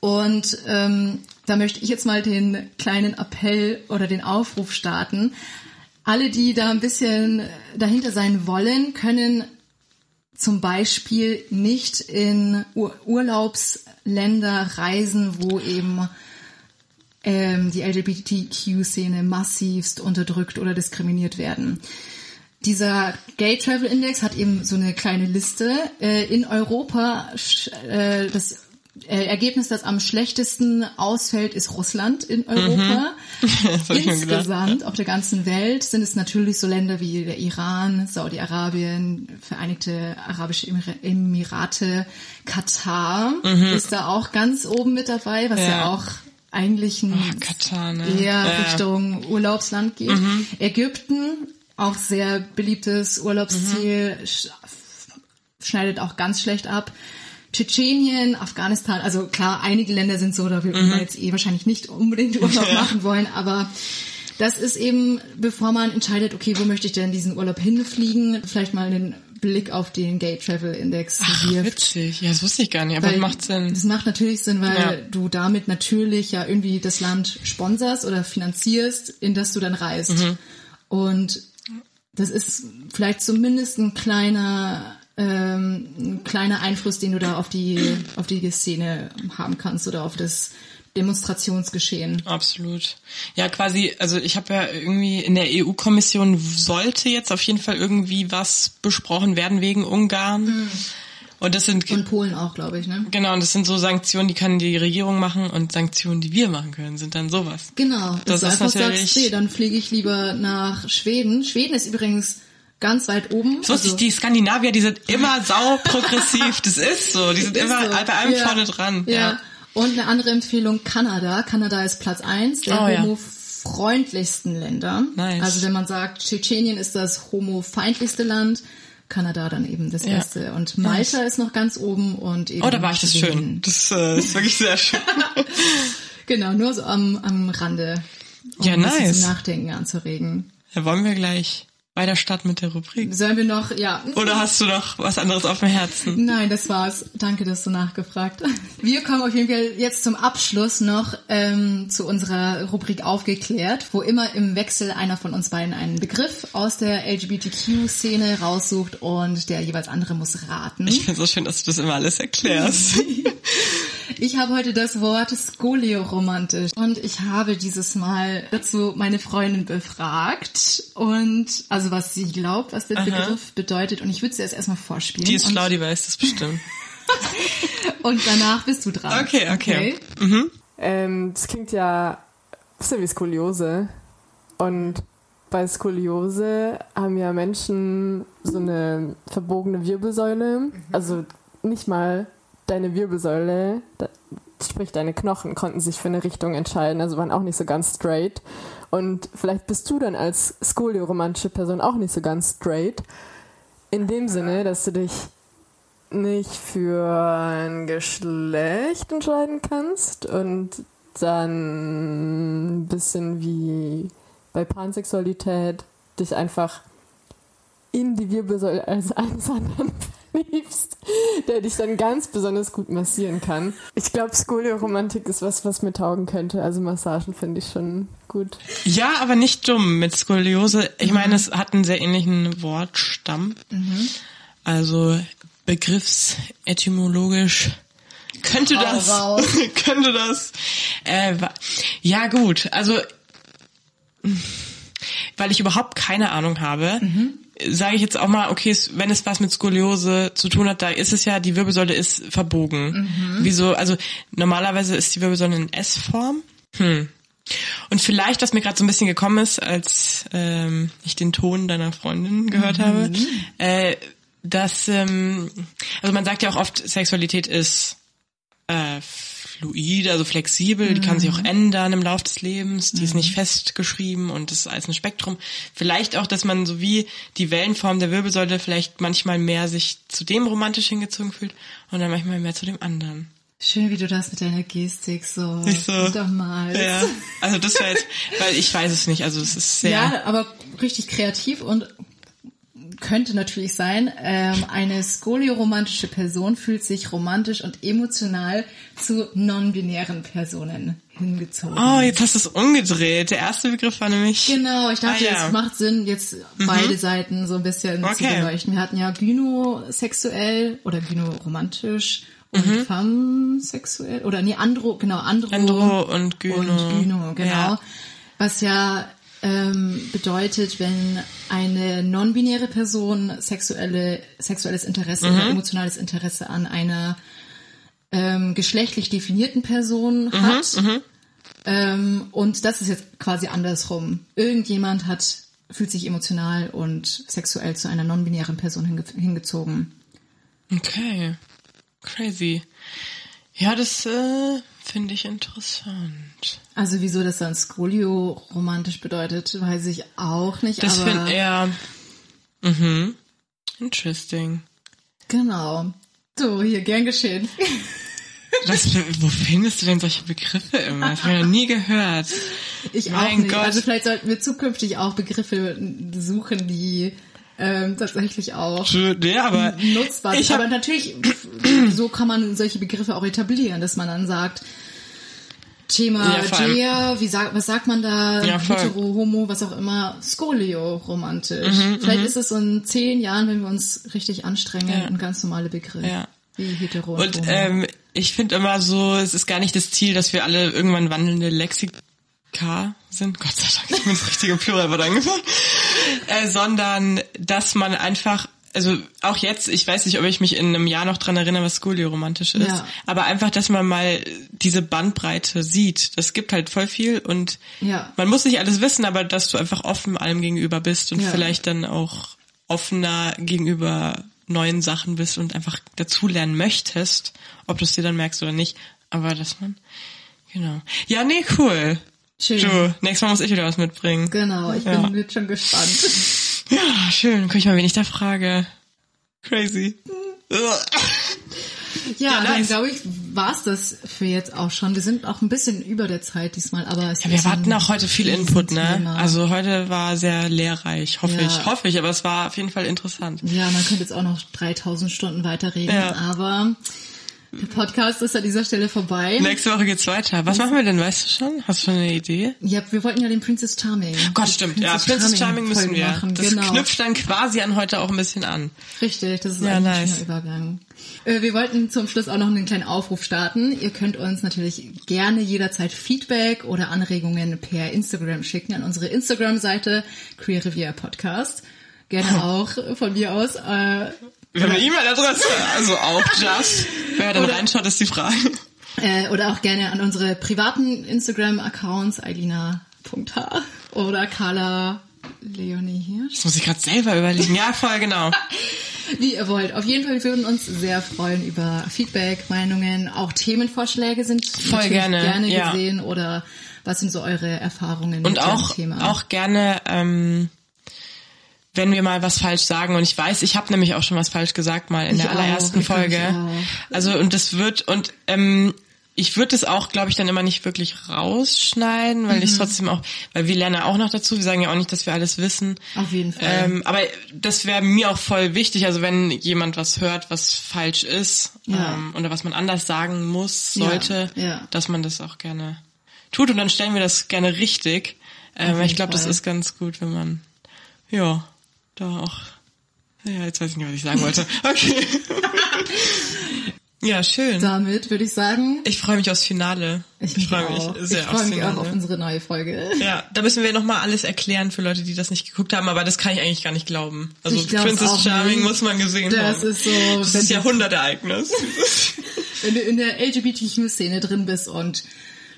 Und ähm, da möchte ich jetzt mal den kleinen Appell oder den Aufruf starten. Alle, die da ein bisschen dahinter sein wollen, können zum Beispiel nicht in Ur Urlaubsländer reisen, wo eben ähm, die LGBTQ-Szene massivst unterdrückt oder diskriminiert werden. Dieser Gay Travel Index hat eben so eine kleine Liste. Äh, in Europa, äh, das äh, Ergebnis, das am schlechtesten ausfällt, ist Russland in Europa. Ich mir gedacht. Insgesamt auf der ganzen Welt sind es natürlich so Länder wie der Iran, Saudi-Arabien, Vereinigte Arabische Emir- Emirate, Katar ist da auch ganz oben mit dabei, was ja, Mhm. Ja. auch eigentlich ein Ah, Katar, ne? eher Ja. Mhm. Richtung Urlaubsland geht. Ägypten, auch sehr beliebtes Urlaubsziel, Mhm. sch schneidet auch ganz schlecht ab. Tschetschenien, Afghanistan, also klar, einige Länder sind so, da wir Mhm. jetzt eh wahrscheinlich nicht unbedingt Urlaub machen wollen, aber das ist eben, bevor man entscheidet, okay, wo möchte ich denn diesen Urlaub hinfliegen, vielleicht mal einen Blick auf den Gay Travel Index Ach, wirft. witzig. Ja, das wusste ich gar nicht, aber Weil das macht Sinn. Das macht natürlich Sinn, weil Ja. du damit natürlich ja irgendwie das Land sponserst oder finanzierst, in das du dann reist. Mhm. Und das ist vielleicht zumindest ein kleiner, ähm, ein kleiner Einfluss, den du da auf die, auf die Szene haben kannst oder auf das Demonstrationsgeschehen. Absolut. Ja, quasi, also ich habe ja irgendwie in der EU-Kommission sollte jetzt auf jeden Fall irgendwie was besprochen werden wegen Ungarn. Und das sind Und Polen auch, glaube ich, ne? genau, und das sind so Sanktionen, die kann die Regierung machen und Sanktionen, die wir machen können, sind dann sowas. Genau. Das ist einfach natürlich- sagst, nee, dann fliege ich lieber nach Schweden. Schweden ist übrigens ganz weit oben. So Also- also, die Skandinavier, die sind immer sau progressiv. Das ist so. Die sind immer so. bei allem Ja. vorne dran. Ja. Ja. Und eine andere Empfehlung, Kanada. Kanada ist Platz eins der Oh, ja. homofreundlichsten Länder. Nice. Also wenn man sagt, Tschetschenien ist das homofeindlichste Land, Kanada dann eben das Ja. Beste. Und Malta ist noch ganz oben und eben Oh, da war ich das schön. Das äh, ist wirklich sehr schön. Genau, nur so am, am Rande. Um Ja, nice. zum Nachdenken anzuregen. Da wollen wir gleich Stadt mit der Rubrik. Sollen wir noch, ja. Oder hast du noch was anderes auf dem Herzen? Nein, das war's. Danke, dass du nachgefragt hast. Wir kommen auf jeden Fall jetzt zum Abschluss noch ähm, zu unserer Rubrik Aufgeklärt, wo immer im Wechsel einer von uns beiden einen Begriff aus der LGBTQ-Szene raussucht und der jeweils andere muss raten. Ich finde so schön, dass du das immer alles erklärst. Ich habe heute das Wort skolioromantisch und ich habe dieses Mal dazu meine Freundin befragt und also was sie glaubt, was der Begriff bedeutet und ich würde sie jetzt erstmal vorspielen. Die ist schlau, die weiß das bestimmt. und danach bist du dran. Okay, okay. Ähm, das klingt ja ein bisschen wie Skoliose. Und bei Skoliose haben ja Menschen so eine verbogene Wirbelsäule. Also nicht mal deine Wirbelsäule, sprich deine Knochen, konnten sich für eine Richtung entscheiden, also waren auch nicht so ganz straight. Und vielleicht bist du dann als skolioromantische Person auch nicht so ganz straight. In dem Sinne, dass du dich nicht für ein Geschlecht entscheiden kannst und dann ein bisschen wie bei Pansexualität dich einfach in die Wirbelsäule als eines anderen verliebst, der dich dann ganz besonders gut massieren kann. Ich glaube, Skolioromantik ist was, was mir taugen könnte. Also Massagen finde ich schon gut. Ja, aber nicht dumm mit Skoliose. Ich meine, es hat einen sehr ähnlichen Wortstamm. Also begriffsetymologisch könnte das, könnte das. Äh, ja gut, also weil ich überhaupt keine Ahnung habe, sage ich jetzt auch mal, okay, wenn es was mit Skoliose zu tun hat, da ist es ja, die Wirbelsäule ist verbogen. Wieso, also normalerweise ist die Wirbelsäule in S-Form. Hm. Und vielleicht, was mir gerade so ein bisschen gekommen ist, als ähm, ich den Ton deiner Freundin gehört habe, äh, dass, ähm, also man sagt ja auch oft, Sexualität ist äh, fluid, also flexibel, die kann sich auch ändern im Laufe des Lebens, die ist nicht festgeschrieben und das ist alles ein Spektrum. Vielleicht auch, dass man so wie die Wellenform der Wirbelsäule vielleicht manchmal mehr sich zu dem romantisch hingezogen fühlt und dann manchmal mehr zu dem anderen. Schön, wie du das mit deiner Gestik so, Nicht so. untermalst. Ja, also das wäre jetzt, weil ich weiß es nicht, also es ist sehr... Ja, aber richtig kreativ und könnte natürlich sein, ähm, eine skolioromantische Person fühlt sich romantisch und emotional zu non-binären Personen hingezogen. Oh, jetzt hast du es umgedreht. Der erste Begriff war nämlich... Genau, ich dachte, Ah, ja. es macht Sinn, jetzt beide Seiten so ein bisschen zu Okay. beleuchten. Wir hatten ja gynosexuell oder gynoromantisch und Mhm. femsexuell oder nee, andro, genau, andro, Andro und Gyno. und Gyno, genau. Ja. Was ja ähm, bedeutet, wenn eine non-binäre Person sexuelle, sexuelles Interesse Mhm. oder emotionales Interesse an einer ähm, geschlechtlich definierten Person Mhm, hat. Ähm, und das ist jetzt quasi andersrum. Irgendjemand hat, fühlt sich emotional und sexuell zu einer non-binären Person hinge hingezogen. Okay. Crazy. Ja, das äh, finde ich interessant. Also wieso das dann Skolio romantisch bedeutet, weiß ich auch nicht. Das finde er. Mhm. Interesting. Genau. So, hier, gern geschehen. Was, wo findest du denn solche Begriffe immer? Das habe ich noch nie gehört. Ich auch Mein nicht. Gott. Also vielleicht sollten wir zukünftig auch Begriffe suchen, die ähm, tatsächlich auch Ja, aber nutzbar ich sind. Aber natürlich, so kann man solche Begriffe auch etablieren, dass man dann sagt, Thema Ja, Gea, wie sagt, was sagt man da, Ja, hetero, homo, was auch immer, Skolio romantisch. Mhm, Vielleicht ist es in zehn Jahren, wenn wir uns richtig anstrengen, Ja. ein ganz normaler Begriff. Ja. Wie hetero und, Und ähm, ich finde immer so, es ist gar nicht das Ziel, dass wir alle irgendwann wandelnde Lexika sind. Gott sei Dank ist mir das richtige Pluralwort eingefallen. Äh, sondern, dass man einfach, also auch jetzt, ich weiß nicht, ob ich mich in einem Jahr noch dran erinnere, was skolioromantisch ist, Ja. aber einfach, dass man mal diese Bandbreite sieht. Das gibt halt voll viel und Ja. man muss nicht alles wissen, aber dass du einfach offen allem gegenüber bist und Ja. vielleicht dann auch offener gegenüber neuen Sachen bist und einfach dazulernen möchtest, ob du es dir dann merkst oder nicht. Aber dass man, genau. Ja, nee, cool. Schön. Du, nächstes Mal muss ich wieder was mitbringen. Genau, ich bin jetzt schon gespannt. Ja, schön. Guck ich mal, wen ich da frage. Crazy. Ja, Ja, dann nice. glaube ich, war's das für jetzt auch schon. Wir sind auch ein bisschen über der Zeit diesmal, aber es Ja, wir hatten auch heute viel Input, ne? Riesenthema. Also heute war sehr lehrreich, hoffe Ja. ich. Hoffe ich, aber es war auf jeden Fall interessant. Ja, man könnte jetzt auch noch 3000 Stunden weiterreden, Ja. aber der Podcast ist an dieser Stelle vorbei. Nächste Woche geht's weiter. Was machen wir denn, weißt du schon? Hast du schon eine Idee? Ja, wir wollten ja den Princess Charming. Gott, stimmt. Ja, Princess Charming müssen Folgen wir. Machen. Das genau. knüpft dann quasi an heute auch ein bisschen an. Richtig, das ist Ja, ein nice. schöner Übergang. Äh, wir wollten zum Schluss auch noch einen kleinen Aufruf starten. Ihr könnt uns natürlich gerne jederzeit Feedback oder Anregungen per Instagram schicken an unsere Instagram-Seite Queer Revier Podcast. Gerne auch von mir aus. Äh, Wir haben eine E-Mail-Adresse, also auch just. Wer dann Oder- reinschaut, ist die Frage. äh, oder auch gerne an unsere privaten Instagram-Accounts, eilina.h oder Carla Leonie Hirsch. Das muss ich gerade selber überlegen. Ja, voll genau. Wie ihr wollt. Auf jeden Fall, wir würden uns sehr freuen über Feedback, Meinungen, auch Themenvorschläge sind Voll gerne, gerne ja. gesehen oder was sind so eure Erfahrungen Und mit auch, dem Thema? auch gerne, ähm, wenn wir mal was falsch sagen. Und ich weiß, ich habe nämlich auch schon was falsch gesagt mal in Ich der auch, allerersten Folge. Also und das wird und ähm, ich würde es auch, glaube ich, dann immer nicht wirklich rausschneiden, weil Mhm. ich trotzdem auch, weil wir lernen ja auch noch dazu. Wir sagen ja auch nicht, dass wir alles wissen. Auf jeden Fall. Ähm, aber das wäre mir auch voll wichtig. Also wenn jemand was hört, was falsch ist Ja. ähm, oder was man anders sagen muss, Ja, sollte, ja. dass man das auch gerne tut und dann stellen wir das gerne richtig. Ähm, ich glaube, das ist ganz gut, wenn man ja da auch. Ja, jetzt weiß ich nicht, was ich sagen wollte. Okay. ja, schön. Damit würde ich sagen, Ich freue mich aufs Finale. ich, freue auch. mich sehr ich aufs freue mich Finale. auch auf unsere neue Folge. Ja, da müssen wir noch mal alles erklären für Leute, die das nicht geguckt haben, aber das kann ich eigentlich gar nicht glauben. Also Ich Princess Charming nicht. muss man gesehen Das haben. ist so, das ist Jahrhundertereignis. Wenn du in der LGBTQ-Szene drin bist und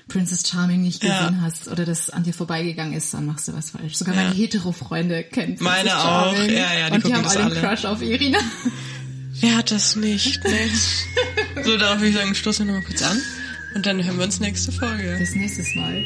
Princess Charming nicht Ja. gesehen hast oder das an dir vorbeigegangen ist, dann machst du was falsch. Sogar Ja. meine Hetero-Freunde kennen Princess Meine auch. Charming. Ja, ja, die und die haben alle einen. Crush auf Irina. Wer hat das nicht? Ne? so, darauf würde ich sagen, stoßen wir noch mal kurz an und dann hören wir uns nächste Folge. Bis nächstes Mal.